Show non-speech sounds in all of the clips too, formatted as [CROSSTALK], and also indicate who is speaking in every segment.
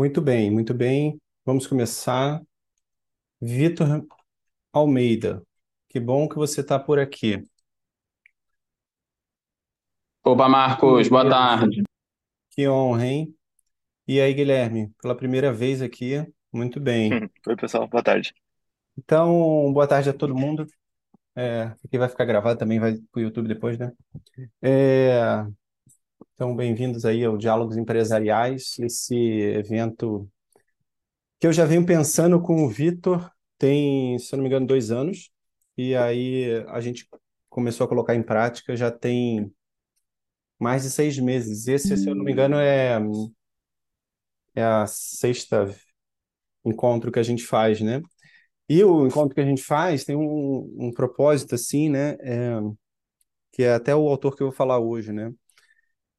Speaker 1: Muito bem, muito bem. Vamos começar. Vitor Almeida, que bom que você está por aqui.
Speaker 2: Opa, Marcos, boa tarde.
Speaker 1: Que honra, hein? E aí, Guilherme, pela primeira vez aqui, muito bem. [LAUGHS]
Speaker 3: Oi, pessoal, boa tarde.
Speaker 1: Então, boa tarde a todo mundo. É, aqui vai ficar gravado também, vai para o YouTube depois, né? É, então, bem-vindos aí ao Diálogos Empresariais, esse evento que eu já venho pensando com o Vitor tem, se não me engano, dois anos, e aí a gente começou a colocar em prática já tem mais de seis meses. Esse, se eu não me engano, é, é a sexta encontro que a gente faz, né? E o encontro que a gente faz tem um, um propósito, assim, né? É, que é até o autor que eu vou falar hoje, né?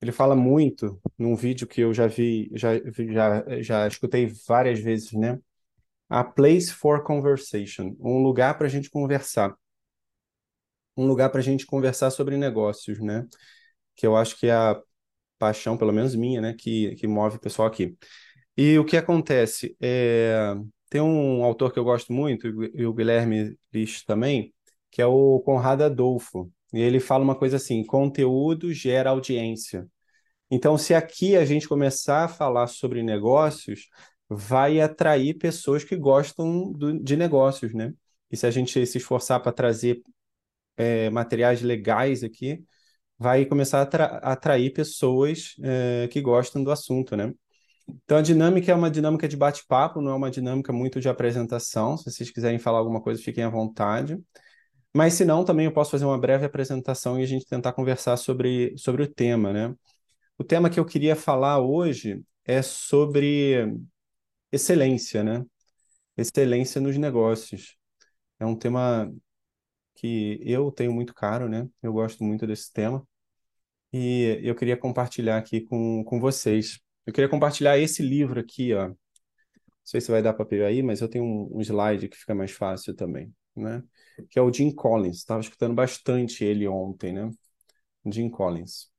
Speaker 1: Ele fala muito num vídeo que eu já vi, já, já, já escutei várias vezes, né? A place for conversation, um lugar para a gente conversar, um lugar para a gente conversar sobre negócios, né? Que eu acho que é a paixão, pelo menos minha, né? Que, que move o pessoal aqui. E o que acontece? É, tem um autor que eu gosto muito, e o Guilherme List também, que é o Conrado Adolfo. E ele fala uma coisa assim: conteúdo gera audiência. Então, se aqui a gente começar a falar sobre negócios, vai atrair pessoas que gostam do, de negócios, né? E se a gente se esforçar para trazer é, materiais legais aqui, vai começar a atra atrair pessoas é, que gostam do assunto, né? Então a dinâmica é uma dinâmica de bate-papo, não é uma dinâmica muito de apresentação. Se vocês quiserem falar alguma coisa, fiquem à vontade. Mas se não, também eu posso fazer uma breve apresentação e a gente tentar conversar sobre, sobre o tema, né? O tema que eu queria falar hoje é sobre excelência, né? Excelência nos negócios. É um tema que eu tenho muito caro, né? Eu gosto muito desse tema. E eu queria compartilhar aqui com, com vocês. Eu queria compartilhar esse livro aqui, ó. Não sei se vai dar para pegar aí, mas eu tenho um, um slide que fica mais fácil também, né? Que é o Jim Collins. Estava escutando bastante ele ontem, né? Jim Collins.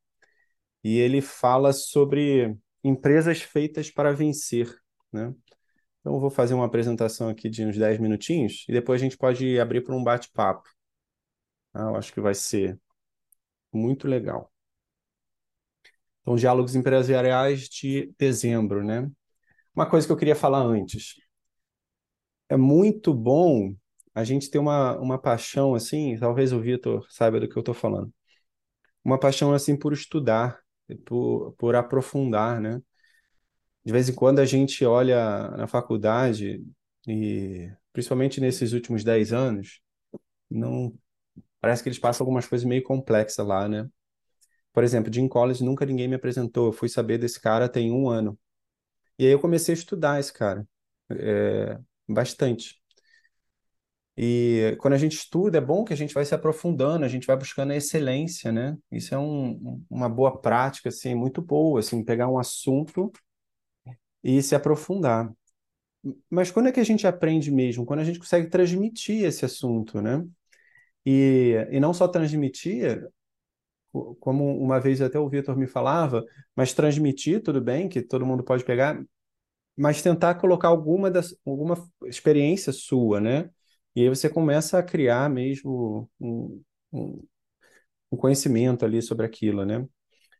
Speaker 1: E ele fala sobre empresas feitas para vencer, né? Então, eu vou fazer uma apresentação aqui de uns 10 minutinhos e depois a gente pode abrir para um bate-papo. Ah, eu acho que vai ser muito legal. Então, Diálogos Empresariais de dezembro, né? Uma coisa que eu queria falar antes. É muito bom a gente ter uma, uma paixão assim, talvez o Vitor saiba do que eu estou falando. Uma paixão assim por estudar, por, por aprofundar, né? De vez em quando a gente olha na faculdade e principalmente nesses últimos 10 anos, não parece que eles passam algumas coisas meio complexas lá, né? Por exemplo, Jim Collins nunca ninguém me apresentou. Eu fui saber desse cara tem um ano. E aí eu comecei a estudar esse cara. É, bastante. E quando a gente estuda, é bom que a gente vai se aprofundando, a gente vai buscando a excelência, né? Isso é um, uma boa prática, assim, muito boa, assim, pegar um assunto e se aprofundar. Mas quando é que a gente aprende mesmo? Quando a gente consegue transmitir esse assunto, né? E, e não só transmitir, como uma vez até o Vitor me falava, mas transmitir, tudo bem, que todo mundo pode pegar, mas tentar colocar alguma, das, alguma experiência sua, né? E aí você começa a criar mesmo um, um, um conhecimento ali sobre aquilo, né?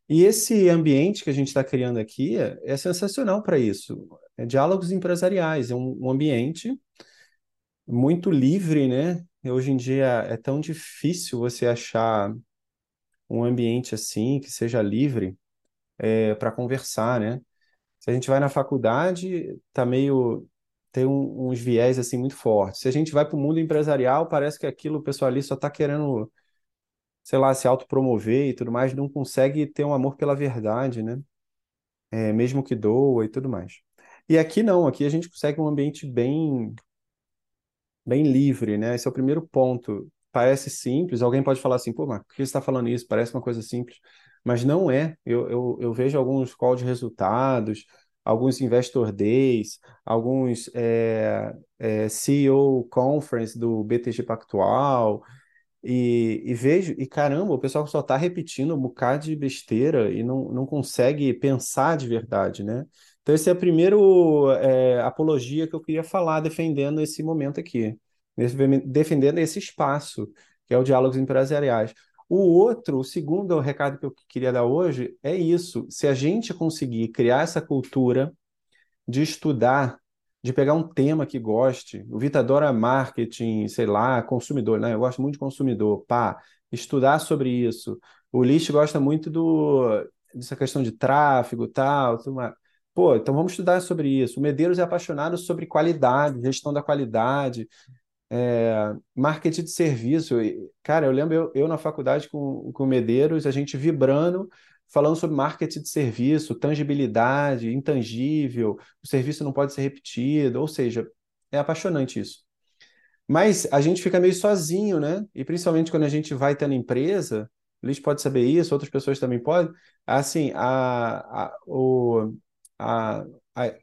Speaker 1: E esse ambiente que a gente está criando aqui é, é sensacional para isso. É diálogos empresariais, é um, um ambiente muito livre, né? Hoje em dia é tão difícil você achar um ambiente assim que seja livre é, para conversar, né? Se a gente vai na faculdade, tá meio tem um, uns viés assim muito fortes. Se a gente vai para o mundo empresarial, parece que aquilo o pessoal ali só está querendo, sei lá, se autopromover e tudo mais, não consegue ter um amor pela verdade, né? É, mesmo que doa e tudo mais. E aqui não, aqui a gente consegue um ambiente bem bem livre, né? Esse é o primeiro ponto. Parece simples, alguém pode falar assim, pô, mas por que você está falando isso? Parece uma coisa simples. Mas não é. Eu, eu, eu vejo alguns calls de resultados, alguns Investor Days, alguns é, é, CEO Conference do BTG Pactual, e, e, vejo, e caramba, o pessoal só está repetindo um bocado de besteira e não, não consegue pensar de verdade, né? Então, esse é a primeira é, apologia que eu queria falar, defendendo esse momento aqui, defendendo esse espaço, que é o Diálogos Empresariais. O outro, o segundo recado que eu queria dar hoje é isso. Se a gente conseguir criar essa cultura de estudar, de pegar um tema que goste, o Vitor adora marketing, sei lá, consumidor, né? Eu gosto muito de consumidor, pá, estudar sobre isso. O List gosta muito do, dessa questão de tráfego, tal, tudo mais. Pô, então vamos estudar sobre isso. O Medeiros é apaixonado sobre qualidade, gestão da qualidade, é, marketing de serviço. Cara, eu lembro eu, eu na faculdade com, com o Medeiros, a gente vibrando, falando sobre marketing de serviço, tangibilidade, intangível, o serviço não pode ser repetido, ou seja, é apaixonante isso. Mas a gente fica meio sozinho, né? E principalmente quando a gente vai na empresa, o Liz pode saber isso, outras pessoas também podem. Assim, a, a, o, a,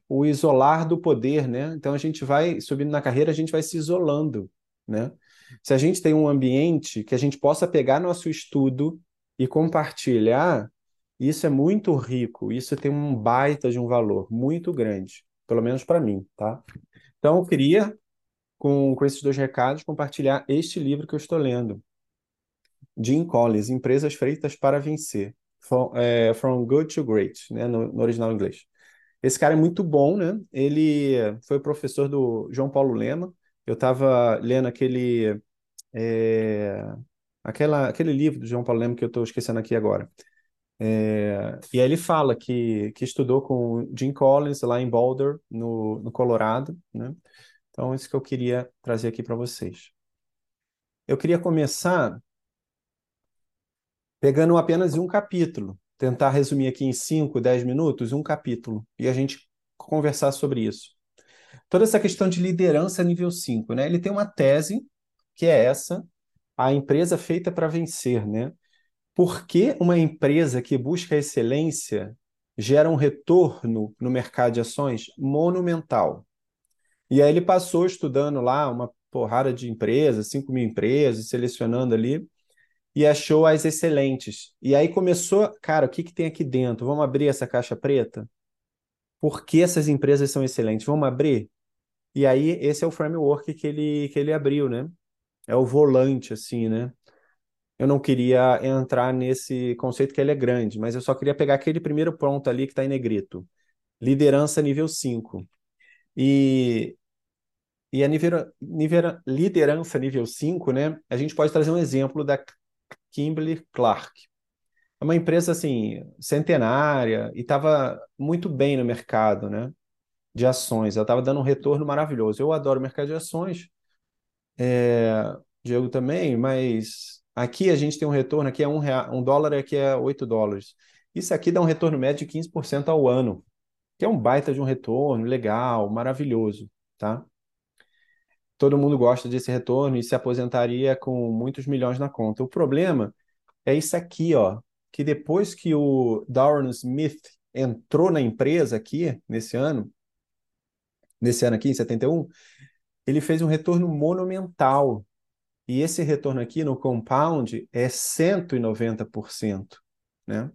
Speaker 1: o isolar do poder, né? Então a gente vai subindo na carreira, a gente vai se isolando, né? Se a gente tem um ambiente que a gente possa pegar nosso estudo e compartilhar, isso é muito rico, isso tem um baita de um valor muito grande, pelo menos para mim, tá? Então eu queria, com, com esses dois recados, compartilhar este livro que eu estou lendo. Jim Collins, Empresas Feitas para Vencer. From, é, From Good to Great, né, no, no original inglês. Esse cara é muito bom, né? Ele foi professor do João Paulo Lema. Eu estava lendo aquele, é, aquela, aquele livro do João Paulo Lema que eu estou esquecendo aqui agora. É, e aí ele fala que, que estudou com Jim Collins lá em Boulder, no, no Colorado, né? Então, isso que eu queria trazer aqui para vocês. Eu queria começar pegando apenas um capítulo tentar resumir aqui em 5, 10 minutos um capítulo e a gente conversar sobre isso. Toda essa questão de liderança nível 5, né? Ele tem uma tese que é essa, a empresa feita para vencer, né? Por que uma empresa que busca excelência gera um retorno no mercado de ações monumental? E aí ele passou estudando lá uma porrada de empresas, 5 mil empresas, selecionando ali, e achou as excelentes. E aí começou, cara, o que, que tem aqui dentro? Vamos abrir essa caixa preta? Por que essas empresas são excelentes? Vamos abrir? E aí esse é o framework que ele, que ele abriu, né? É o volante, assim, né? Eu não queria entrar nesse conceito que ele é grande, mas eu só queria pegar aquele primeiro ponto ali que está em negrito. Liderança nível 5. E, e a nível, nível, liderança nível 5, né? A gente pode trazer um exemplo da Kimberly Clark. É uma empresa assim centenária e estava muito bem no mercado, né? De ações. Ela estava dando um retorno maravilhoso. Eu adoro o mercado de ações, é, Diego também, mas aqui a gente tem um retorno, aqui é um, real, um dólar, aqui é 8 dólares. Isso aqui dá um retorno médio de 15% ao ano, que é um baita de um retorno, legal, maravilhoso, tá? Todo mundo gosta desse retorno e se aposentaria com muitos milhões na conta. O problema é isso aqui, ó, que depois que o Darren Smith entrou na empresa aqui nesse ano, nesse ano aqui em 71, ele fez um retorno monumental. E esse retorno aqui no compound é 190%, né?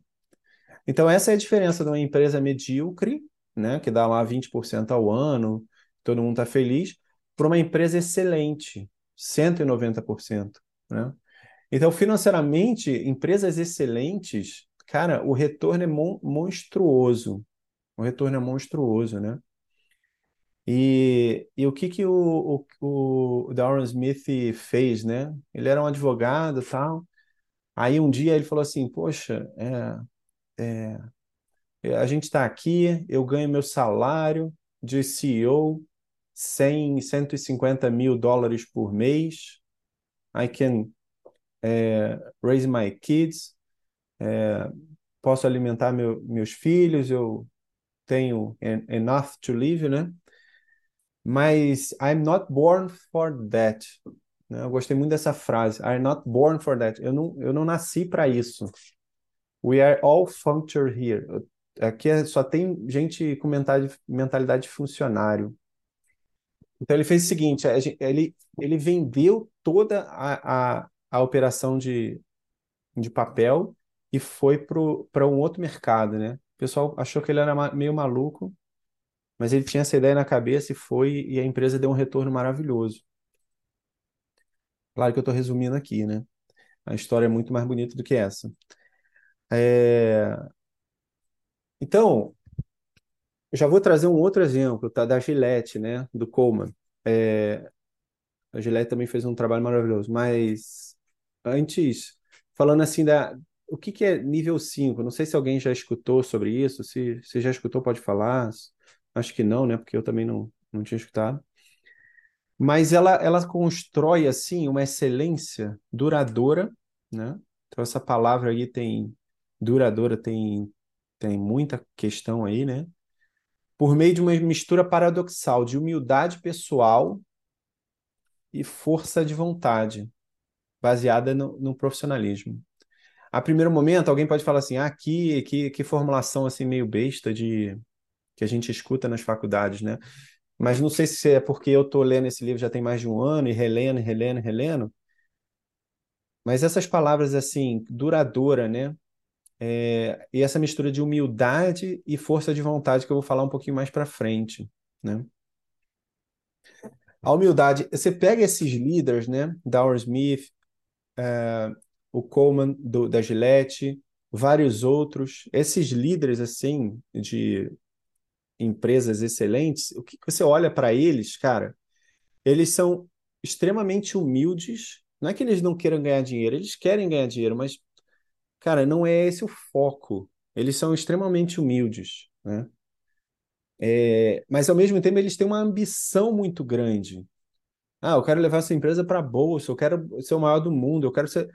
Speaker 1: Então essa é a diferença de uma empresa medíocre, né, que dá lá 20% ao ano, todo mundo está feliz, para uma empresa excelente, 190%, né? Então, financeiramente, empresas excelentes, cara, o retorno é mon monstruoso. O retorno é monstruoso, né? E, e o que que o, o, o Darren Smith fez, né? Ele era um advogado tal. Aí um dia ele falou assim, poxa, é, é, a gente está aqui, eu ganho meu salário de CEO, 100, 150 mil dólares por mês. I can é, raise my kids. É, posso alimentar meu, meus filhos. Eu tenho enough to live, né? Mas I'm not born for that. Né? Eu gostei muito dessa frase. I'm not born for that. Eu não, eu não nasci para isso. We are all functor here. Aqui é, só tem gente com mentalidade, mentalidade de funcionário. Então ele fez o seguinte, ele, ele vendeu toda a, a, a operação de, de papel e foi para um outro mercado, né? O pessoal achou que ele era meio maluco, mas ele tinha essa ideia na cabeça e foi, e a empresa deu um retorno maravilhoso. Claro que eu estou resumindo aqui, né? A história é muito mais bonita do que essa. É... Então, eu já vou trazer um outro exemplo, tá? Da Gillette, né? Do Coleman. É... A Gillette também fez um trabalho maravilhoso, mas antes, falando assim da, o que, que é nível 5? Não sei se alguém já escutou sobre isso. Se, se já escutou, pode falar. Acho que não, né? Porque eu também não, não tinha escutado. Mas ela, ela constrói, assim, uma excelência duradoura, né? Então, essa palavra aí tem... Duradoura tem, tem muita questão aí, né? Por meio de uma mistura paradoxal de humildade pessoal e força de vontade, baseada no, no profissionalismo a primeiro momento, alguém pode falar assim, ah, que, que, que formulação assim meio besta de que a gente escuta nas faculdades, né? Mas não sei se é porque eu estou lendo esse livro já tem mais de um ano e relendo, relendo, relendo. Mas essas palavras assim, duradoura, né? É, e essa mistura de humildade e força de vontade que eu vou falar um pouquinho mais para frente, né? A humildade, você pega esses líderes, né? Dower Smith, é, o Coleman do, da Gillette, vários outros, esses líderes assim de empresas excelentes, o que você olha para eles, cara, eles são extremamente humildes. Não é que eles não queiram ganhar dinheiro, eles querem ganhar dinheiro, mas, cara, não é esse o foco. Eles são extremamente humildes, né? É, mas ao mesmo tempo eles têm uma ambição muito grande. Ah, eu quero levar essa empresa para a bolsa, eu quero ser o maior do mundo, eu quero ser.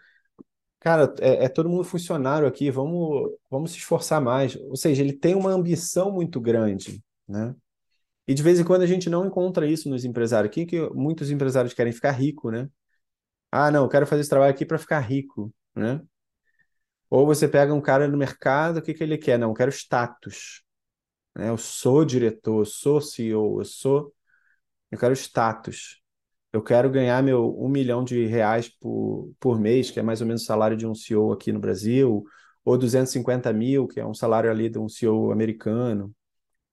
Speaker 1: Cara, é, é todo mundo funcionário aqui, vamos, vamos se esforçar mais. Ou seja, ele tem uma ambição muito grande, né? E de vez em quando a gente não encontra isso nos empresários. Aqui que muitos empresários querem ficar rico, né? Ah, não, eu quero fazer esse trabalho aqui para ficar rico, né? Ou você pega um cara no mercado, o que que ele quer? Não, eu quero status. Né? Eu sou diretor, eu sou CEO, eu sou. Eu quero status eu quero ganhar meu um milhão de reais por, por mês, que é mais ou menos o salário de um CEO aqui no Brasil, ou 250 mil, que é um salário ali de um CEO americano.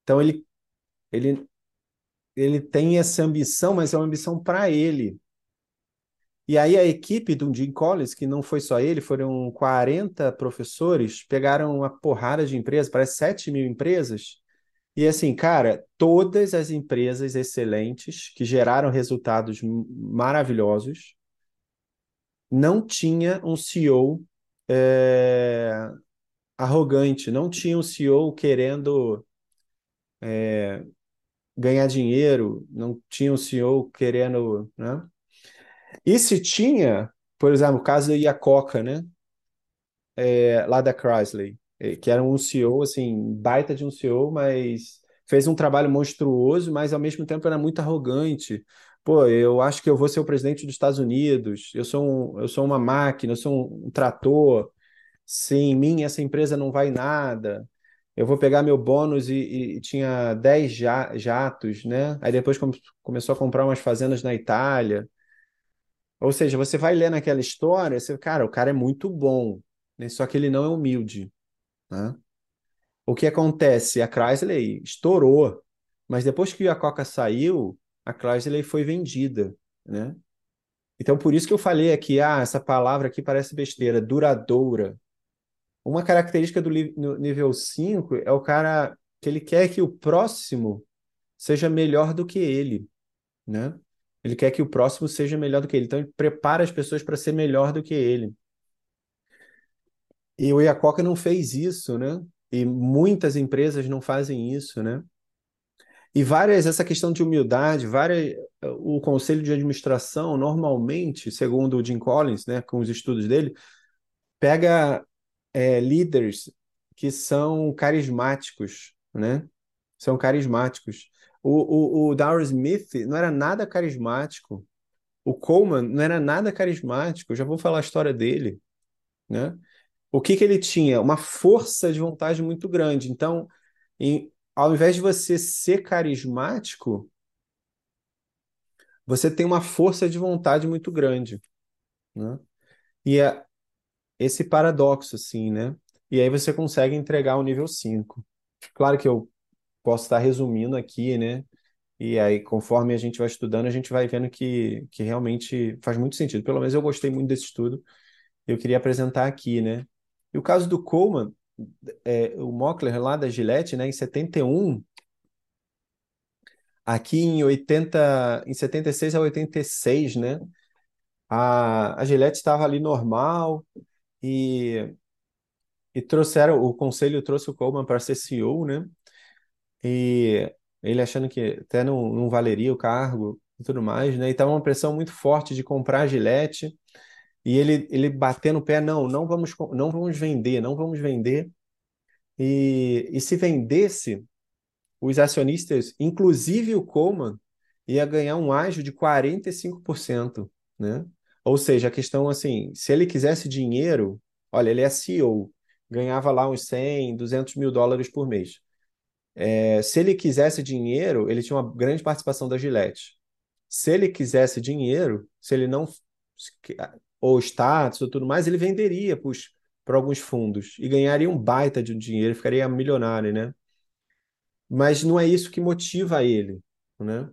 Speaker 1: Então ele, ele, ele tem essa ambição, mas é uma ambição para ele. E aí a equipe do Jim Collins, que não foi só ele, foram 40 professores, pegaram uma porrada de empresas, parece 7 mil empresas, e assim, cara, todas as empresas excelentes que geraram resultados maravilhosos não tinha um CEO é, arrogante, não tinha um CEO querendo é, ganhar dinheiro, não tinha um CEO querendo, né? E se tinha, por exemplo, o caso da Iacoca, né? É, lá da Chrysler. É, que era um CEO, assim, baita de um CEO, mas fez um trabalho monstruoso, mas ao mesmo tempo era muito arrogante. Pô, eu acho que eu vou ser o presidente dos Estados Unidos, eu sou, um, eu sou uma máquina, eu sou um, trator, sem mim essa empresa não vai nada. Eu vou pegar meu bônus e, e tinha 10 jatos, né? Aí depois começou a comprar umas fazendas na Itália. Ou seja, você vai ler naquela história, você, cara, o cara é muito bom, né? Só que ele não é humilde. Né? O que acontece? A Chrysler estourou, mas depois que a Coca saiu, a Chrysler foi vendida, né? Então, por isso que eu falei aqui, ah, essa palavra aqui parece besteira, duradoura. Uma característica do nível 5 é o cara que ele quer que o próximo seja melhor do que ele, né? Ele quer que o próximo seja melhor do que ele. Então, ele prepara as pessoas para ser melhor do que ele. E o Iacoca não fez isso, né? E muitas empresas não fazem isso, né? E várias, essa questão de humildade, várias, o conselho de administração, normalmente, segundo o Jim Collins, né, com os estudos dele, pega é, líderes que são carismáticos, né? São carismáticos. O, o, o Dower Smith não era nada carismático. O Coleman não era nada carismático. Já vou falar a história dele, né? o que, que ele tinha? Uma força de vontade muito grande. Então, em, ao invés de você ser carismático, você tem uma força de vontade muito grande. Né? E é esse paradoxo, assim, né? E aí você consegue entregar o nível 5. Claro que eu posso estar resumindo aqui, né? E aí, conforme a gente vai estudando, a gente vai vendo que, que realmente faz muito sentido. Pelo menos eu gostei muito desse estudo. Eu queria apresentar aqui, né? E o caso do Coleman, é, o Mockler lá da Gillette, né, em 71, aqui em 80, em 76 a 86, né? A, a Gillette estava ali normal e, e trouxeram, o conselho trouxe o Coleman para ser CEO, né? E ele achando que até não, não valeria o cargo e tudo mais, né? E estava uma pressão muito forte de comprar a Gillette. E ele, ele batendo o pé, não, não vamos, não vamos vender, não vamos vender. E, e se vendesse, os acionistas, inclusive o Coleman, ia ganhar um ágio de 45%, né? Ou seja, a questão assim, se ele quisesse dinheiro, olha, ele é CEO, ganhava lá uns 100, 200 mil dólares por mês. É, se ele quisesse dinheiro, ele tinha uma grande participação da Gillette. Se ele quisesse dinheiro, se ele não ou status ou tudo mais, ele venderia para alguns fundos e ganharia um baita de dinheiro, ficaria milionário, né? Mas não é isso que motiva ele, né?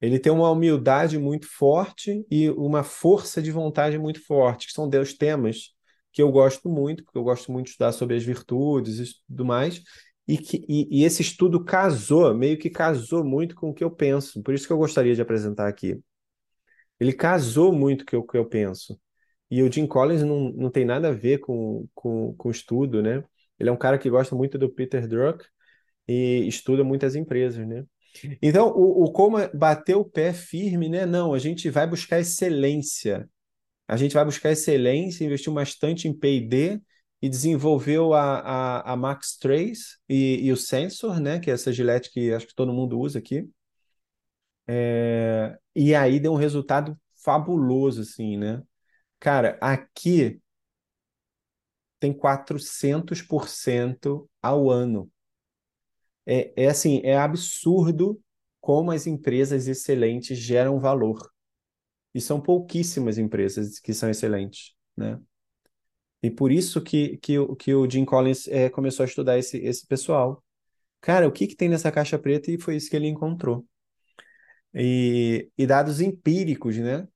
Speaker 1: Ele tem uma humildade muito forte e uma força de vontade muito forte, que são dois temas que eu gosto muito, porque eu gosto muito de estudar sobre as virtudes e tudo mais, e, que, e, e esse estudo casou, meio que casou muito com o que eu penso, por isso que eu gostaria de apresentar aqui. Ele casou muito com o que eu penso. E o Jim Collins não, não tem nada a ver com, com, com estudo, né? Ele é um cara que gosta muito do Peter Druck e estuda muitas empresas, né? Então, o, o Coma bateu o pé firme, né? Não, a gente vai buscar excelência. A gente vai buscar excelência, investiu bastante em P&D e desenvolveu a, a, a Max 3 e, e, o Sensor, né? Que é essa gilete que acho que todo mundo usa aqui. É, e aí deu um resultado fabuloso, assim, né? Cara, aqui tem 400% ao ano. É, é assim, é absurdo como as empresas excelentes geram valor. E são pouquíssimas empresas que são excelentes, né? E por isso que, que, que o Jim Collins é, começou a estudar esse, esse pessoal. Cara, o que, que tem nessa caixa preta? E foi isso que ele encontrou. E, e dados empíricos, né?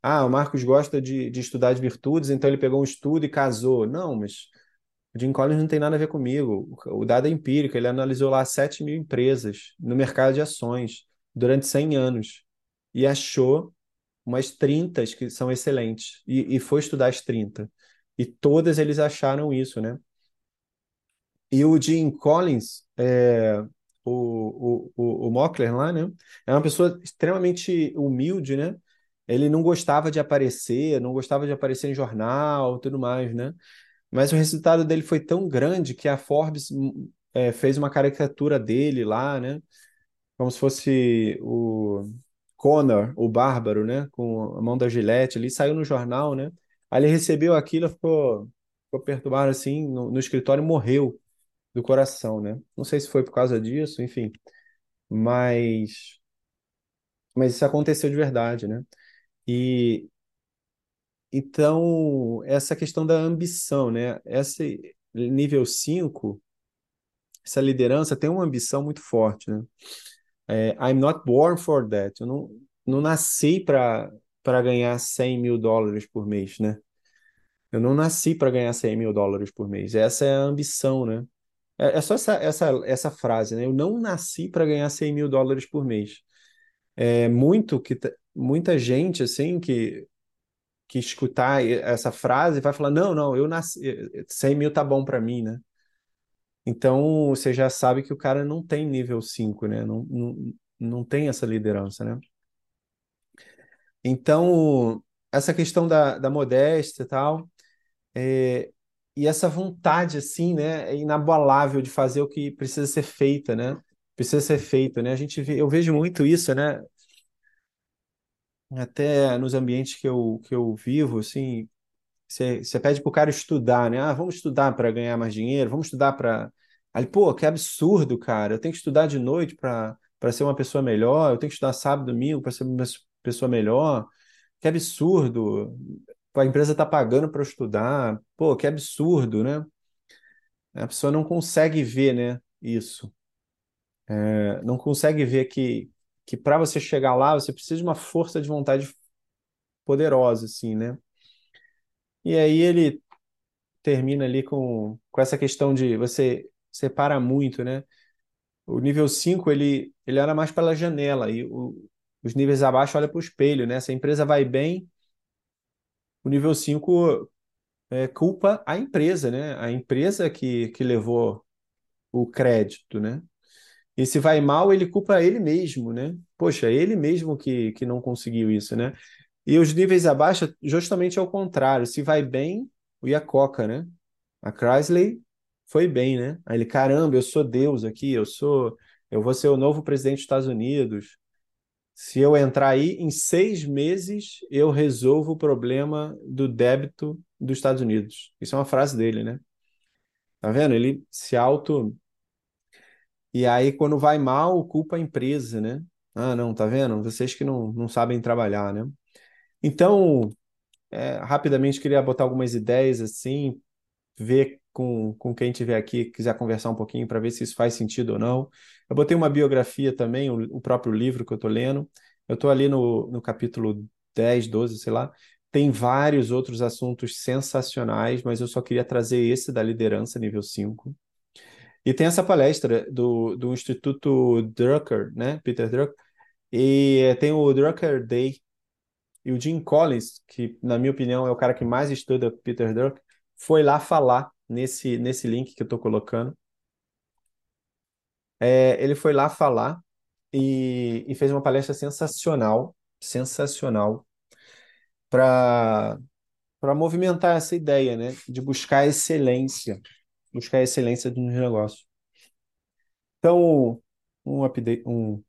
Speaker 1: Ah, o Marcos gosta de, de estudar as virtudes, então ele pegou um estudo e casou. Não, mas o Jim Collins não tem nada a ver comigo. O dado é empírico, ele analisou lá 7 mil empresas no mercado de ações durante 100 anos e achou umas 30 que são excelentes e, e foi estudar as 30. E todas eles acharam isso, né? E o Jim Collins, é, o, o, o, Mockler lá, né? É uma pessoa extremamente humilde, né? Ele não gostava de aparecer, não gostava de aparecer em jornal, tudo mais, né? Mas o resultado dele foi tão grande que a Forbes hum, é, fez uma caricatura dele lá, né? Como se fosse o Connor, o bárbaro, né? Com a mão da gilete ali, saiu no jornal, né? Aí ele recebeu aquilo, ficou, ficou perturbado assim no, no escritório morreu do coração, né? Não sei se foi por causa disso, enfim. Mas, mas isso aconteceu de verdade, né? E então, essa questão da ambição, né? Esse nível 5, essa liderança tem uma ambição muito forte, né? É, I'm not born for that. Eu não, não nasci para para ganhar 100 mil dólares por mês, né? Eu não nasci para ganhar 100 mil dólares por mês. Essa é a ambição, né? É, é só essa, essa, essa frase, né? Eu não nasci para ganhar 100 mil dólares por mês. É muito que muita gente assim que que escutar essa frase vai falar: não, não, eu nasci, 100 mil tá bom para mim, né? Então você já sabe que o cara não tem nível 5, né? Não, não, não tem essa liderança, né? Então, essa questão da, da modéstia e tal, é, e essa vontade, assim, né, é inabalável de fazer o que precisa ser feito, né? Precisa ser feito, né? A gente vê, eu vejo muito isso, né? até nos ambientes que eu, que eu vivo, assim, você pede para o cara estudar, né? Ah, vamos estudar para ganhar mais dinheiro, vamos estudar para. Aí, pô, que absurdo, cara. Eu tenho que estudar de noite para ser uma pessoa melhor, eu tenho que estudar sábado, domingo para ser pessoa melhor. Que absurdo. A empresa está pagando para estudar. Pô, que absurdo, né? A pessoa não consegue ver, né, isso. é, não consegue ver que, que para você chegar lá, você precisa de uma força de vontade poderosa, assim, né? E aí ele termina ali com, com essa questão de você separa muito, né? O nível 5, ele, ele era mais pela janela, e o, os níveis abaixo olha para o espelho, né? Se a empresa vai bem, o nível 5 é, culpa a empresa, né? A empresa que, que levou o crédito, né? E se vai mal, ele culpa ele mesmo, né? Poxa, ele mesmo que, que não conseguiu isso, né? E os níveis abaixo, justamente ao contrário. Se vai bem, o Iacoca, né? A Chrysler foi bem, né? Aí ele, caramba, eu sou Deus aqui, eu sou, eu vou ser o novo presidente dos Estados Unidos. Se eu entrar aí, em seis meses eu resolvo o problema do débito dos Estados Unidos. Isso é uma frase dele, né? Tá vendo? Ele se auto. E aí, quando vai mal, culpa a empresa, né? Ah, não, tá vendo? Vocês que não, não sabem trabalhar, né? Então, é, rapidamente queria botar algumas ideias assim, ver com, com quem tiver aqui, quiser conversar um pouquinho para ver se isso faz sentido ou não. Eu botei uma biografia também, o, o próprio livro que eu estou lendo. Eu estou ali no, no capítulo 10, 12, sei lá. Tem vários outros assuntos sensacionais, mas eu só queria trazer esse da liderança nível 5. E tem essa palestra do, do Instituto Drucker, né? Peter Drucker. E tem o Drucker Day. E o Jim Collins, que na minha opinião é o cara que mais estuda Peter Drucker, foi lá falar nesse, nesse link que eu estou colocando. É, ele foi lá falar e, e fez uma palestra sensacional, sensacional, para para movimentar essa ideia, né, de buscar excelência, buscar excelência nos negócios. Então, um update, um,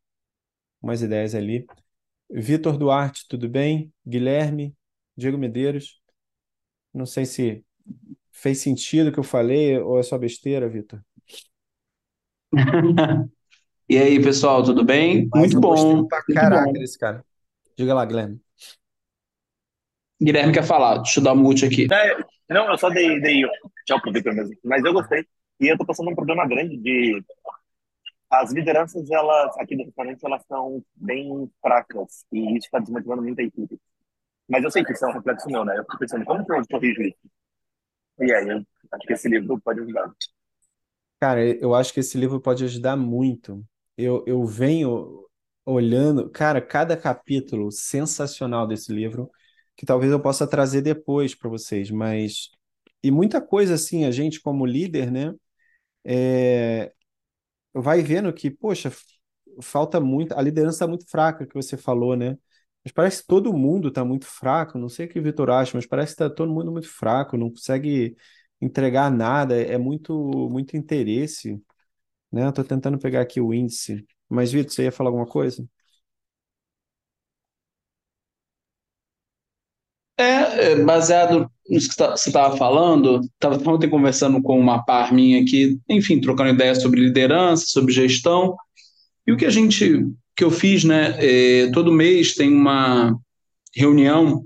Speaker 1: umas ideias ali. Vitor Duarte, tudo bem? Guilherme, Diego Medeiros. Não sei se fez sentido o que eu falei ou é só besteira, Vitor? [LAUGHS]
Speaker 2: E aí, pessoal, tudo bem?
Speaker 1: Mas
Speaker 2: Muito bom.
Speaker 1: pra
Speaker 2: Muito
Speaker 1: caraca
Speaker 2: bom.
Speaker 1: desse cara. Diga lá, Guilherme.
Speaker 2: Guilherme quer falar, deixa eu dar um mute aqui.
Speaker 3: É, não, eu só dei, dei tchau pro Victor mesmo. Mas eu gostei. E eu tô passando um problema grande de... As lideranças, elas, aqui no restaurante, elas são bem fracas. E isso está desmotivando muita equipe. Mas eu sei que isso é um reflexo meu, né? Eu fico pensando, como que eu corrijo isso? E aí, acho que esse livro pode ajudar.
Speaker 1: Cara, eu acho que esse livro pode ajudar muito. Eu, eu venho olhando, cara, cada capítulo sensacional desse livro, que talvez eu possa trazer depois para vocês, mas. E muita coisa assim, a gente como líder, né? É, vai vendo que, poxa, falta muito, a liderança está muito fraca, que você falou, né? Mas parece que todo mundo está muito fraco, não sei o que o Vitor acha, mas parece que está todo mundo muito fraco, não consegue entregar nada, é muito, muito interesse, né? Estou tentando pegar aqui o índice. Mas, Vitor, você ia falar alguma coisa?
Speaker 2: É, é, baseado nisso que tá- você estava falando, estava ontem conversando com uma par minha aqui, enfim, trocando ideias sobre liderança, sobre gestão, e o que a gente, que eu fiz, né, é, todo mês tem uma reunião,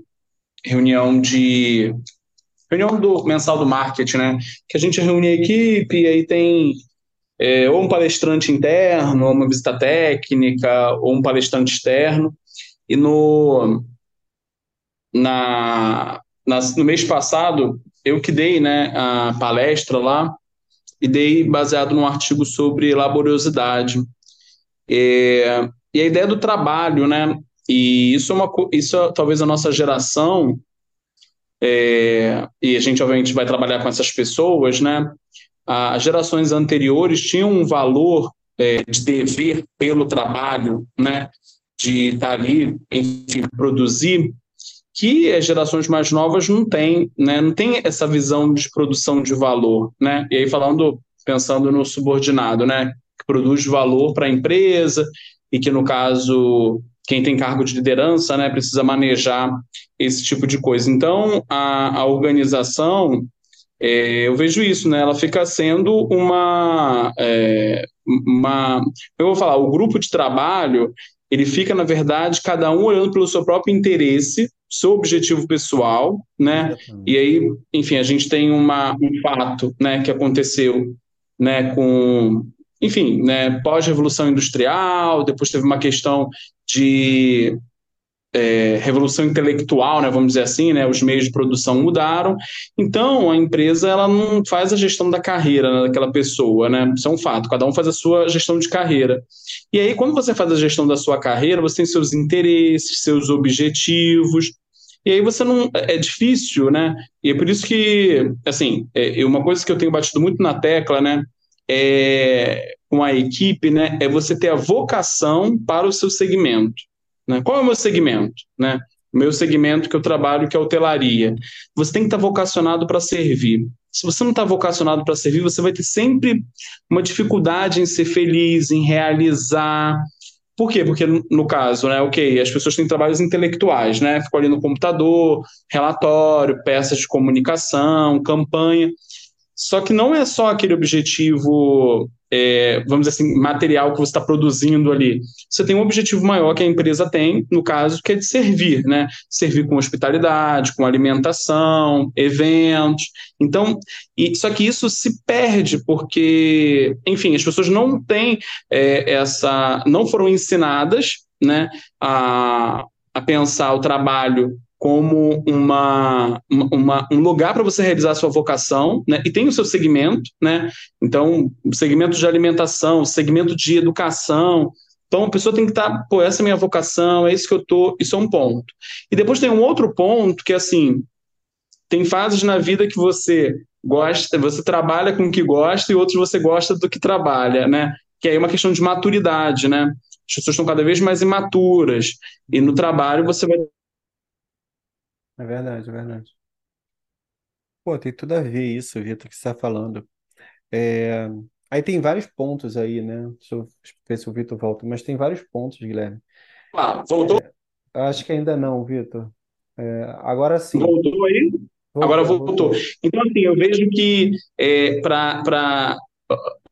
Speaker 2: reunião de, reunião do mensal do marketing, né, que a gente reúne a equipe, aí tem é, ou um palestrante interno, ou uma visita técnica, ou um palestrante externo, e no, na, na, no mês passado, eu que dei né, a palestra lá, e dei baseado num artigo sobre laboriosidade. É, e a ideia do trabalho, né? E isso é uma isso é, talvez a nossa geração é, e a gente obviamente vai trabalhar com essas pessoas, né? As gerações anteriores tinham um valor é, de dever pelo trabalho, né? De estar ali, enfim, produzir, que as gerações mais novas não têm, né? Não tem essa visão de produção de valor, né? E aí falando, pensando no subordinado, né? Que produz valor para a empresa e que no caso quem tem cargo de liderança, né, precisa manejar esse tipo de coisa. Então a, a organização é, eu vejo isso, né? Ela fica sendo uma, é, uma, eu vou falar, o grupo de trabalho ele fica, na verdade, cada um olhando pelo seu próprio interesse, seu objetivo pessoal, né? E aí, enfim, a gente tem uma, um fato, né, que aconteceu, né, com enfim, né, pós-revolução industrial, depois teve uma questão de é, revolução intelectual, né, vamos dizer assim, né, os meios de produção mudaram, então a empresa ela não faz a gestão da carreira né, daquela pessoa, né, isso é um fato, cada um faz a sua gestão de carreira. E aí, quando você faz a gestão da sua carreira, você tem seus interesses, seus objetivos, e aí você não. É difícil, né? E é por isso que, assim, é, uma coisa que eu tenho batido muito na tecla, né? É, com a equipe, né? É você ter a vocação para o seu segmento. Né? Qual é o meu segmento? Né? O meu segmento que eu trabalho, que é hotelaria. Você tem que estar vocacionado para servir. Se você não está vocacionado para servir, você vai ter sempre uma dificuldade em ser feliz, em realizar. Por quê? Porque, no caso, né, ok, as pessoas têm trabalhos intelectuais, né? Ficam ali no computador, relatório, peças de comunicação, campanha. Só que não é só aquele objetivo é, vamos dizer assim, material que você está produzindo ali. Você tem um objetivo maior que a empresa tem, no caso, que é de servir, né? Servir com hospitalidade, com alimentação, eventos. Então, e, só que isso se perde porque, enfim, as pessoas não têm é, essa, não foram ensinadas, né, a, a pensar o trabalho como uma, uma, um lugar para você realizar a sua vocação, né? E tem o seu segmento, né? Então, segmento de alimentação, segmento de educação. Então, a pessoa tem que estar, tá, pô, essa é a minha vocação, é isso que eu tô, isso é um ponto. E depois tem um outro ponto que assim, tem fases na vida que você gosta, você trabalha com o que gosta e outros você gosta do que trabalha, né? Que aí é uma questão de maturidade, né? As pessoas estão cada vez mais imaturas e no trabalho você vai
Speaker 1: É verdade, é verdade. Pô, tem tudo a ver isso, Vitor, que você está falando. É, Aí tem vários pontos aí, né? Deixa eu ver se o Vitor volta, mas tem vários pontos, Guilherme.
Speaker 2: Ah, voltou?
Speaker 1: Acho que ainda não, Vitor. É, agora sim.
Speaker 2: Voltou aí? Agora
Speaker 1: Voltou,
Speaker 2: voltou.
Speaker 1: voltou.
Speaker 2: Então, assim, eu vejo que é, para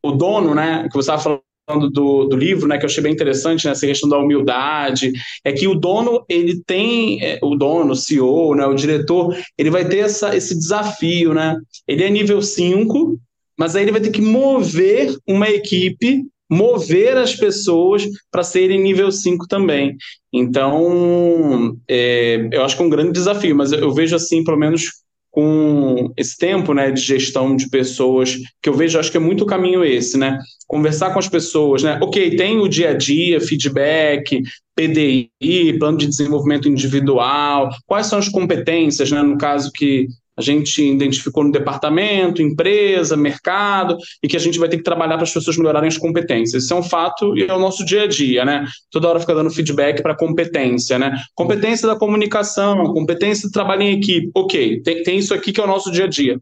Speaker 2: o dono, né, que você estava falando do, do livro, né, que eu achei bem interessante, né, essa questão da humildade, é que o dono, ele tem, é, o dono, o CEO, né, o diretor, ele vai ter essa, esse desafio, né, ele é nível 5, mas aí ele vai ter que mover uma equipe, mover as pessoas para serem nível 5 também. Então, é, eu acho que é um grande desafio, mas eu vejo assim, pelo menos com esse tempo né, de gestão de pessoas, que eu vejo, acho que é muito caminho esse, né? Conversar com as pessoas, né? Ok, tem o dia a dia, feedback, PDI, plano de desenvolvimento individual, quais são as competências, né? No caso que a gente identificou no departamento, empresa, mercado, e que a gente vai ter que trabalhar para as pessoas melhorarem as competências. Isso é um fato e é o nosso dia a dia, né? Toda hora fica dando feedback para competência, né? Competência da comunicação, competência do trabalho em equipe. Ok, tem, tem isso aqui que é o nosso dia a dia.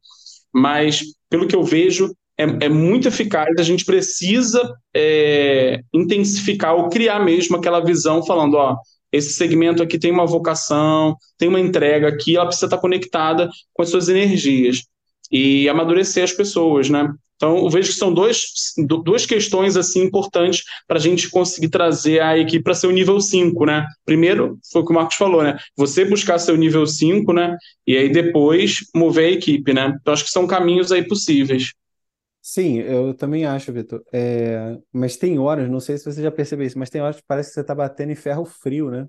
Speaker 2: Mas, pelo que eu vejo, é, é muito eficaz, a gente precisa é, intensificar ou criar mesmo aquela visão falando, ó, esse segmento aqui tem uma vocação, tem uma entrega aqui, ela precisa estar conectada com as suas energias e amadurecer as pessoas, né? Então, eu vejo que são dois, duas questões assim importantes para a gente conseguir trazer a equipe para ser o nível 5, né? Primeiro, foi o que o Marcos falou, né? Você buscar seu nível 5, né? E aí depois mover a equipe, né? Então, acho que são caminhos aí possíveis.
Speaker 1: Sim, eu também acho, Vitor. É, mas tem horas, não sei se você já percebeu isso, mas tem horas que parece que você está batendo em ferro frio, né?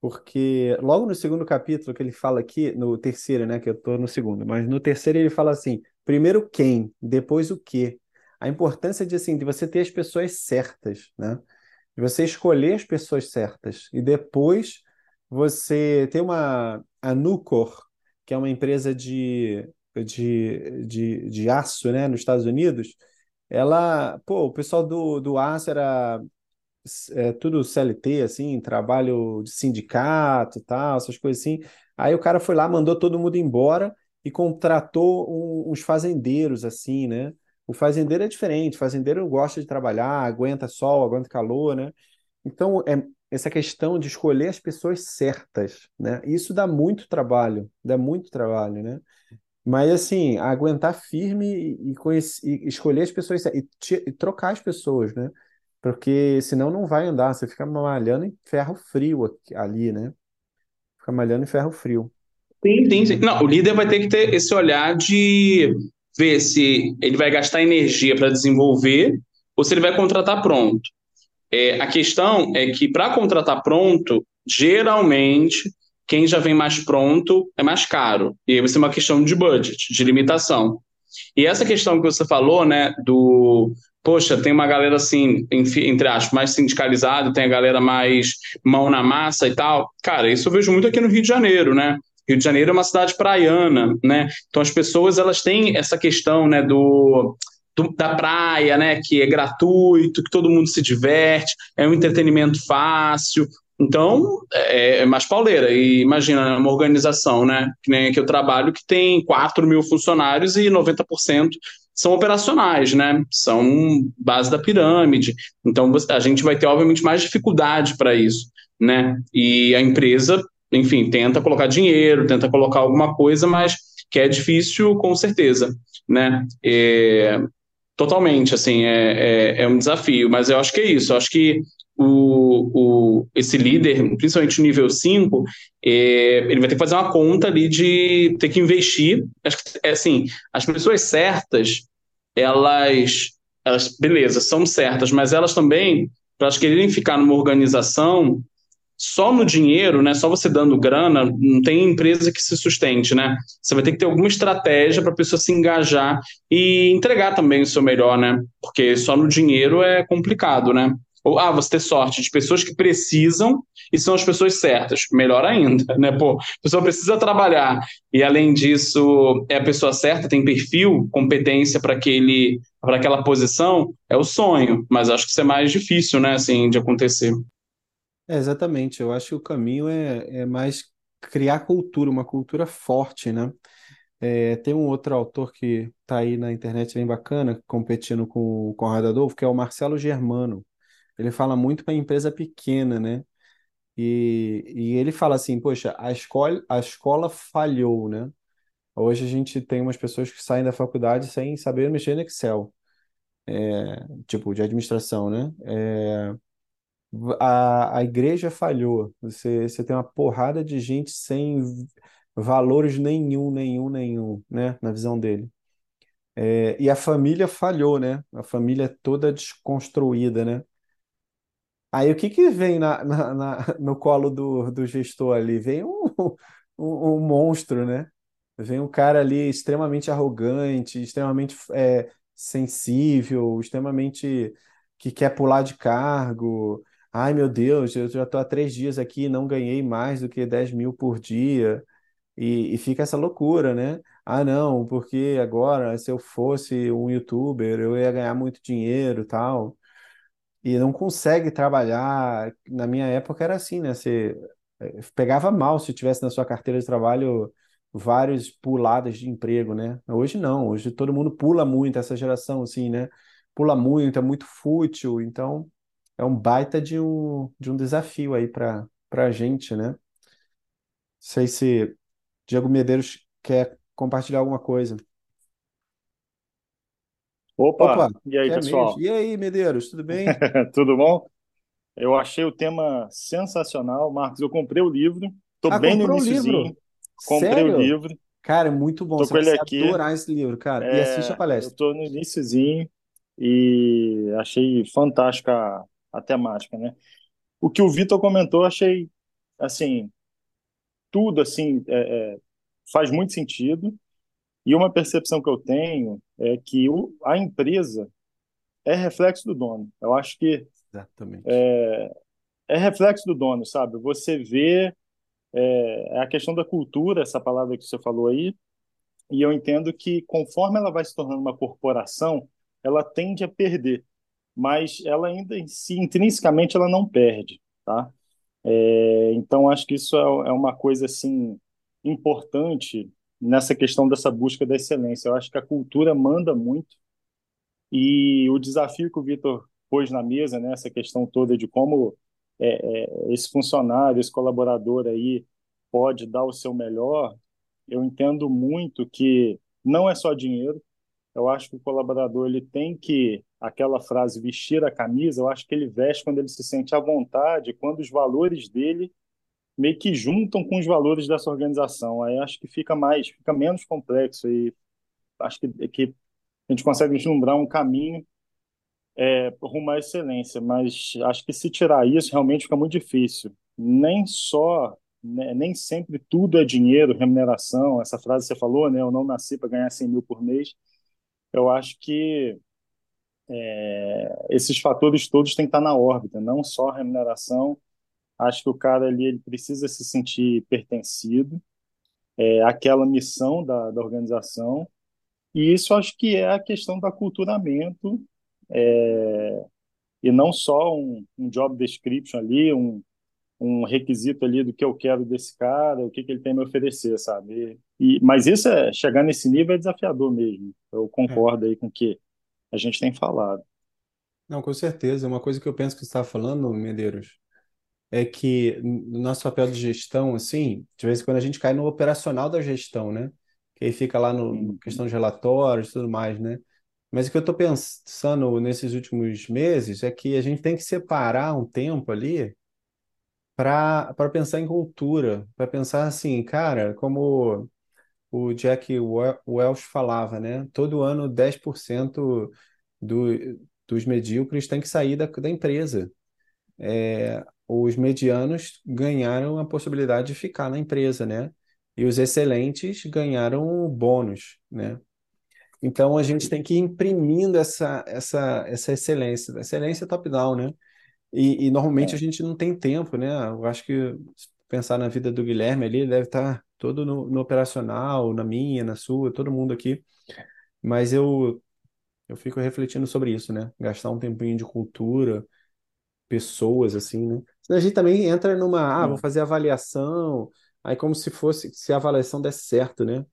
Speaker 1: Porque logo no segundo capítulo que ele fala aqui, no terceiro, né? Que eu estou no segundo, mas no terceiro ele fala assim: primeiro quem, depois o quê. A importância de assim, de você ter as pessoas certas, né? De você escolher as pessoas certas e depois você tem uma a Nucor, que é uma empresa de de, de, de aço, né, nos Estados Unidos, ela, pô, o pessoal do, do aço era é, tudo CLT, assim, trabalho de sindicato tal, essas coisas assim. Aí o cara foi lá, mandou todo mundo embora e contratou um, uns fazendeiros, assim, né? O fazendeiro é diferente, o fazendeiro gosta de trabalhar, aguenta sol, aguenta calor, né? Então, é essa questão de escolher as pessoas certas, né? Isso dá muito trabalho, dá muito trabalho, né? Mas assim, aguentar firme e, conhecer, e escolher as pessoas e, e trocar as pessoas, né? Porque senão não vai andar, você fica malhando em ferro frio aqui- ali, né? Fica malhando em ferro frio.
Speaker 2: Sim, sim, sim. Não, o líder vai ter que ter esse olhar de ver se ele vai gastar energia para desenvolver ou se ele vai contratar pronto. É, a questão é que para contratar pronto, geralmente quem já vem mais pronto é mais caro. E vai ser uma questão de budget, de limitação. E essa questão que você falou, né, do poxa, tem uma galera assim, entre aspas, mais sindicalizada, tem a galera mais mão na massa e tal. Cara, isso eu vejo muito aqui no Rio de Janeiro, né? Rio de Janeiro é uma cidade praiana, né? Então as pessoas elas têm essa questão, né, do da praia, né, que é gratuito, que todo mundo se diverte, é um entretenimento fácil. Então, é, é mais pauleira. E imagina, né, uma organização, né, que nem aqui eu trabalho, que tem 4 mil funcionários e 90% são operacionais, né? São base da pirâmide. Então a gente vai ter, obviamente, mais dificuldade para isso, né? E a empresa, enfim, tenta colocar dinheiro, tenta colocar alguma coisa, mas que é difícil, com certeza, né? É, totalmente, assim, é, é, é um desafio, mas eu acho que é isso. Eu acho que o, o, esse líder, principalmente nível 5, é, ele vai ter que fazer uma conta ali de ter que investir. Acho que, é assim, as pessoas certas, elas, elas, beleza, são certas, mas elas também, para elas quererem ficar numa organização, só no dinheiro, né, só você dando grana, não tem empresa que se sustente, né? Você vai ter que ter alguma estratégia para a pessoa se engajar e entregar também o seu melhor, né? Porque só no dinheiro é complicado, né? Ou, ah, você ter sorte de pessoas que precisam e são as pessoas certas. Melhor ainda, né? Pô, a pessoa precisa trabalhar e, além disso, é a pessoa certa, tem perfil, competência para aquele para aquela posição, é o sonho, mas acho que isso é mais difícil, né, assim, de acontecer.
Speaker 1: É, exatamente, eu acho que o caminho é, é mais criar cultura, uma cultura forte, né? É, tem um outro autor que está aí na internet bem bacana, competindo com o Conrado Adolfo, que é o Marcelo Germano. Ele fala muito para empresa pequena, né? E, e ele fala assim, poxa, a escola, a escola falhou, né? Hoje a gente tem umas pessoas que saem da faculdade sem saber mexer no Excel, é, tipo, de administração, né? É, a, a igreja falhou. Você, você tem uma porrada de gente sem valores nenhum, nenhum, nenhum, né? Na visão dele. É, e a família falhou, né? A família é toda desconstruída, né? Aí o que que vem na, na- na- no colo do, do gestor ali? Vem um, um, um monstro, né? Vem um cara ali extremamente arrogante, extremamente é, sensível, extremamente que quer pular de cargo. Ai, meu Deus, eu já estou há três dias aqui e não ganhei mais do que 10 mil por dia. E, e fica essa loucura, né? Ah, não, porque agora, se eu fosse um youtuber, eu ia ganhar muito dinheiro, tal e não consegue trabalhar. Na minha época era assim, né? Você eh, pegava mal se tivesse na sua carteira de trabalho vários puladas de emprego, né? Hoje não, hoje todo mundo pula muito, essa geração assim, né? Pula muito, é muito fútil, então é um baita de um, de um desafio aí para para a gente, né? Não sei se Diego Medeiros quer compartilhar alguma coisa.
Speaker 4: Opa,
Speaker 1: Opa,
Speaker 4: e aí,
Speaker 1: quer mesmo?
Speaker 4: pessoal?
Speaker 1: E aí, Medeiros, tudo bem? [LAUGHS]
Speaker 4: Tudo bom? Eu achei o tema sensacional, Marcos. Eu comprei o livro, tô
Speaker 1: Ah,
Speaker 4: bem no
Speaker 1: comprou o livro?
Speaker 4: iniciozinho, comprei o
Speaker 1: Sério?
Speaker 4: livro,
Speaker 1: Cara, é muito bom.
Speaker 4: tô
Speaker 1: Você
Speaker 4: com
Speaker 1: vai
Speaker 4: ele
Speaker 1: se
Speaker 4: aqui.
Speaker 1: adorar esse livro, cara. E assiste a
Speaker 4: É, eu
Speaker 1: palestra.
Speaker 4: tô no iniciozinho e achei fantástica a, a temática, né? O que o Vitor comentou, achei assim, tudo assim, é, é, faz muito sentido. E uma percepção que eu tenho é que o, a empresa é reflexo do dono. Eu acho que
Speaker 1: Exatamente.
Speaker 4: é reflexo do dono, sabe? Você vê é, a questão da cultura, essa palavra que você falou aí, e eu entendo que conforme ela vai se tornando uma corporação, ela tende a perder, mas ela ainda em si, intrinsecamente, ela não perde, tá? É, então, acho que isso é, é uma coisa, assim, importante nessa questão dessa busca da excelência. Eu acho que a cultura manda muito e o desafio que o Vitor pôs na mesa, né, essa questão toda de como é, é, esse funcionário, esse colaborador aí pode dar o seu melhor, eu entendo muito que não é só dinheiro. Eu acho que o colaborador ele tem que aquela frase vestir a camisa. Eu acho que ele veste quando ele se sente à vontade, quando os valores dele meio que juntam com os valores dessa organização. Aí acho que fica mais, fica menos complexo e acho que, que a gente consegue vislumbrar um caminho é, rumo à excelência, mas acho que se tirar isso realmente fica muito difícil. Nem só, né, nem sempre tudo é dinheiro, remuneração. Essa frase que você falou, né? Eu não nasci para ganhar 100 mil por mês. Eu acho que é, esses fatores todos têm que estar na órbita, não só remuneração. Acho que o cara ali ele precisa se sentir pertencido, é, aquela missão da, da organização. E isso acho que é a questão do aculturamento é, e não só um, um, job description ali, um, um requisito ali do que eu quero desse cara, o que, que ele tem a me oferecer, sabe? E, mas isso é chegar nesse nível é desafiador mesmo. Eu concordo é. aí com o que a gente tem falado.
Speaker 1: Não, com certeza. Uma coisa que eu penso que você estava falando, Medeiros, é que no nosso papel de gestão, assim, de vez em quando a gente cai no operacional da gestão, né? Que aí fica lá no, questão de relatórios e tudo mais, né? Mas o que eu estou pensando nesses últimos meses é que a gente tem que separar um tempo ali para para pensar em cultura, para pensar assim, cara, como o Jack Welch falava, né? Todo ano 10% do, dos medíocres tem que sair da, da empresa. É, os medianos ganharam a possibilidade de ficar na empresa, né? E os excelentes ganharam o bônus, né? Então a gente tem que ir imprimindo essa, essa, essa excelência, excelência top-down, né? E, e normalmente é. a gente não tem tempo, né? Eu acho que pensar na vida do Guilherme ali, ele deve estar todo no, no operacional, na minha, na sua, todo mundo aqui. Mas eu eu fico refletindo sobre isso, né? Gastar um tempinho de cultura, pessoas, assim, né? Senão a gente também entra numa, ah, vou fazer avaliação, aí como se fosse, se a avaliação desse certo, né?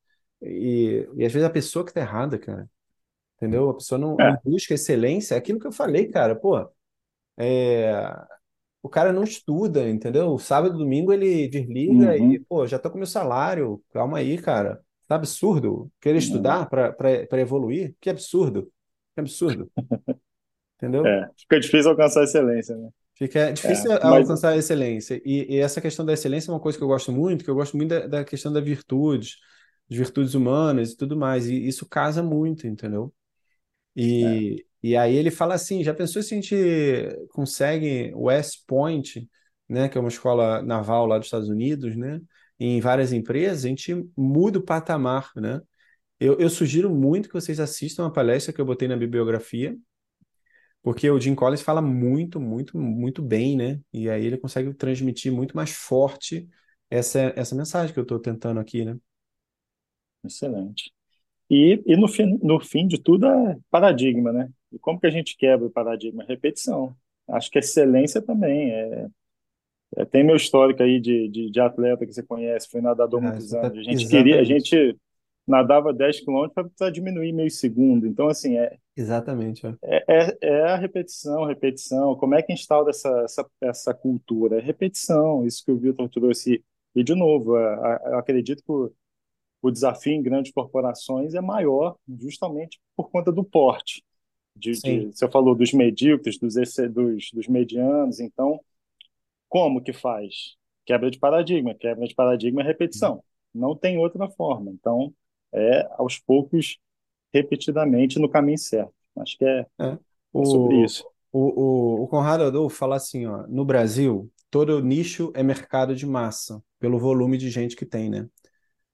Speaker 1: E, e às vezes a pessoa que tá errada, cara. Entendeu? A pessoa não,
Speaker 4: É.
Speaker 1: não busca excelência. É aquilo que eu falei, cara. Pô, é, o cara não estuda, entendeu? Sábado, domingo ele desliga e,
Speaker 4: Uhum.
Speaker 1: pô, já tô com meu salário. Calma aí, cara. Tá absurdo. Querer estudar para para evoluir? Que absurdo. Que absurdo. [LAUGHS] Entendeu?
Speaker 4: É. Fica difícil alcançar a excelência, né?
Speaker 1: Fica
Speaker 4: É.
Speaker 1: difícil
Speaker 4: Mas,
Speaker 1: alcançar a excelência. E, e essa questão da excelência é uma coisa que eu gosto muito, que eu gosto muito da, da questão da virtude de virtudes humanas e tudo mais. E isso casa muito, entendeu?
Speaker 4: é.
Speaker 1: E, e aí ele fala assim: já pensou se a gente consegue West Point, né, que é uma escola naval lá dos Estados Unidos, né, em várias empresas, a gente muda o patamar, né? Eu, eu sugiro muito que vocês assistam a palestra que eu botei na bibliografia, porque o Jim Collins fala muito, muito, muito bem, né? E aí ele consegue transmitir muito mais forte essa, essa mensagem que eu estou tentando aqui, né?
Speaker 4: Excelente. E, e no fim, no fim de tudo é paradigma, né? E como que a gente quebra o paradigma? Repetição. Acho que excelência também. É, é, tem meu histórico aí de, de, de atleta que você conhece, foi nadador
Speaker 1: Ah,
Speaker 4: muitos
Speaker 1: tá-
Speaker 4: anos. A gente queria, a gente nadava 10 quilômetros para diminuir meio segundo. Então, assim, é,
Speaker 1: Exatamente, ó.
Speaker 4: é, é é a repetição, repetição. Como é que instaura essa, essa, essa cultura? É repetição, isso que o Vitor trouxe. E, de novo, é, eu acredito que o, o desafio em grandes corporações é maior justamente por conta do porte. De, de, você falou dos medíocres, dos, dos, dos medianos, então, como que faz? Quebra de paradigma. Quebra de paradigma é repetição. Não tem outra forma. Então, é aos poucos, repetidamente, no caminho certo. Acho que é,
Speaker 1: É.
Speaker 4: é sobre
Speaker 1: O,
Speaker 4: isso.
Speaker 1: o, o, o Conrado Adolfo fala assim, ó, no Brasil, todo nicho é mercado de massa, pelo volume de gente que tem, né?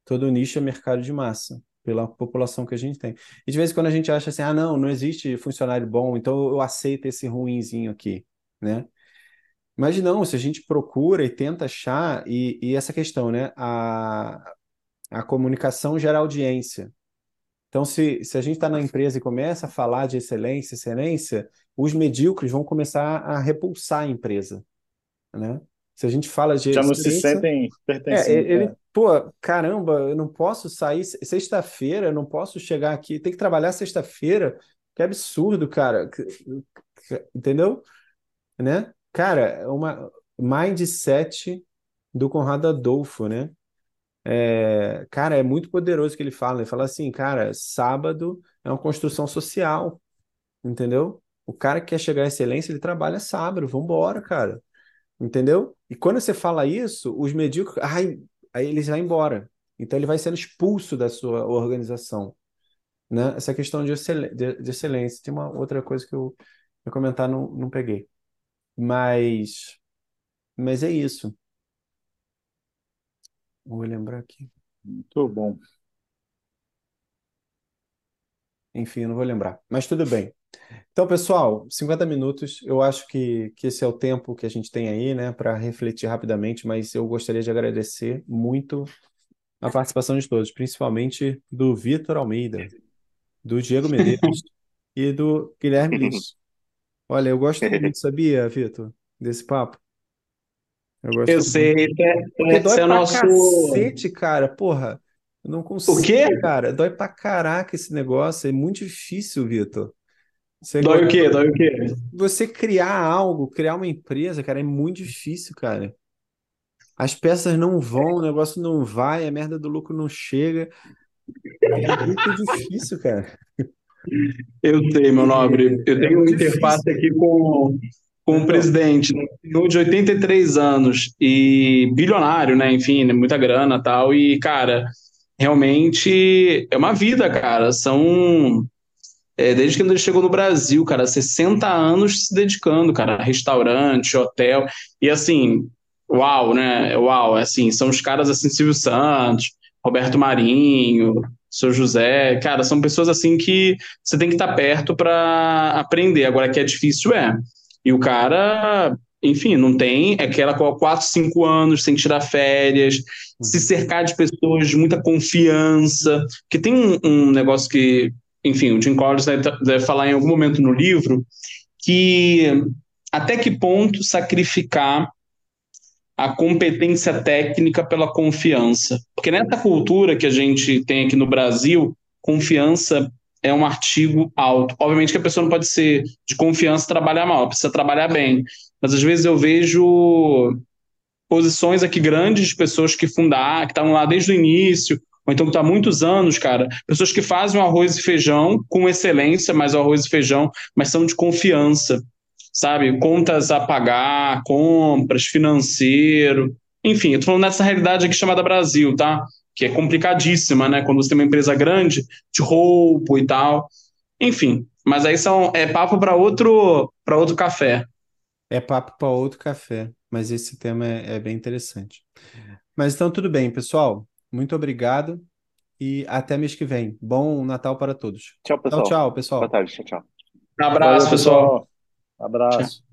Speaker 1: Todo nicho é mercado de massa, pela população que a gente tem. E de vez em quando a gente acha assim, ah, não, não existe funcionário bom, então eu aceito esse ruinzinho aqui, né? Mas não, se a gente procura e tenta achar, e, e essa questão, né? A, a comunicação gera audiência. Então, se, se a gente está na empresa e começa a falar de excelência, excelência, os medíocres vão começar a repulsar a empresa, né? Se a gente fala de
Speaker 4: Já não se sentem
Speaker 1: é,
Speaker 4: pertencentes.
Speaker 1: ele,
Speaker 4: É.
Speaker 1: pô, caramba, eu não posso sair se- sexta-feira, eu não posso chegar aqui, tem que trabalhar sexta-feira, que absurdo, cara, entendeu? Né? Cara, é uma mindset do Conrado Adolfo, né? É, cara, é muito poderoso que ele fala. Ele fala assim, cara, sábado é uma construção social, entendeu? O cara que quer chegar à excelência, ele trabalha sábado, vambora, cara, entendeu? E quando você fala isso, os medíocres, ai, aí eles vão embora. Então ele vai sendo expulso da sua organização, né? Essa questão de, excel- de excelência. Tem uma outra coisa que eu, Ia comentar, não, não peguei. Mas, mas é isso. Vou lembrar aqui.
Speaker 4: Muito bom.
Speaker 1: Enfim, eu não vou lembrar. Mas tudo bem. Então, pessoal, 50 minutos, eu acho que, que esse é o tempo que a gente tem aí, né, para refletir rapidamente, mas eu gostaria de agradecer muito a participação de todos, principalmente do Vitor Almeida, do Diego Medeiros [LAUGHS] e do Guilherme Lins. Olha, eu gosto [LAUGHS] muito, sabia, Vitor, desse papo?
Speaker 2: Eu Eu sei, muito. é,
Speaker 1: dói
Speaker 2: é o
Speaker 1: pra
Speaker 2: nosso.
Speaker 1: cacete, cara, porra. Eu não
Speaker 2: O
Speaker 1: consigo,
Speaker 2: quê?
Speaker 1: cara. Dói pra caraca esse negócio. É muito difícil, Vitor. Você,
Speaker 2: Dói o quê? Dói o quê?
Speaker 1: você criar algo, criar uma empresa, cara, é muito difícil, cara. As peças não vão, o negócio não vai, a merda do lucro não chega. É muito difícil, cara.
Speaker 2: Eu sei, meu nobre. Eu
Speaker 1: É, é
Speaker 2: tenho uma interface
Speaker 1: difícil.
Speaker 2: aqui com, com o presidente, né? Um senhor de 83 anos e bilionário, né? Enfim, né? muita grana e tal. E, cara, realmente é uma vida, cara. São. é, desde que ele chegou no Brasil, cara, 60 anos se dedicando, cara, a restaurante, hotel. E assim, uau, né? Uau, assim, são os caras assim, Silvio Santos, Roberto Marinho, seu José, cara, são pessoas assim que você tem que estar perto para aprender. Agora que é difícil é. E o cara, enfim, não tem é aquela com 4, 5 anos sem tirar férias, se
Speaker 1: uhum.
Speaker 2: cercar de pessoas de muita confiança, que tem um, um negócio que, enfim, o Jim Collins deve, deve falar em algum momento no livro, que até que ponto sacrificar a competência técnica pela confiança. Porque nessa cultura que a gente tem aqui no Brasil, confiança é um artigo alto. Obviamente que a pessoa não pode ser de confiança trabalhar mal, precisa trabalhar bem. Mas às vezes eu vejo posições aqui grandes de pessoas que fundaram, que estavam lá desde o início, ou então que estão há muitos anos, cara, pessoas que fazem o arroz e feijão com excelência, mas o arroz e feijão, mas são de confiança sabe? Contas a pagar, compras, financeiro. Enfim, eu tô falando dessa realidade aqui chamada Brasil, tá? Que é complicadíssima, né? Quando você tem uma empresa grande, de roubo e tal. Enfim, mas aí são, é papo para outro, para outro café.
Speaker 1: É papo para outro café, mas esse tema é, é bem interessante. Mas então, tudo bem, pessoal. Muito obrigado e até mês que vem. Bom Natal para todos.
Speaker 3: Tchau,
Speaker 1: Tchau,
Speaker 3: pessoal.
Speaker 1: tchau,
Speaker 3: Boa
Speaker 1: pessoal.
Speaker 3: tarde. Tchau, tchau.
Speaker 2: Um
Speaker 4: Valeu,
Speaker 2: abraço, pessoal.
Speaker 4: pessoal. Abraço.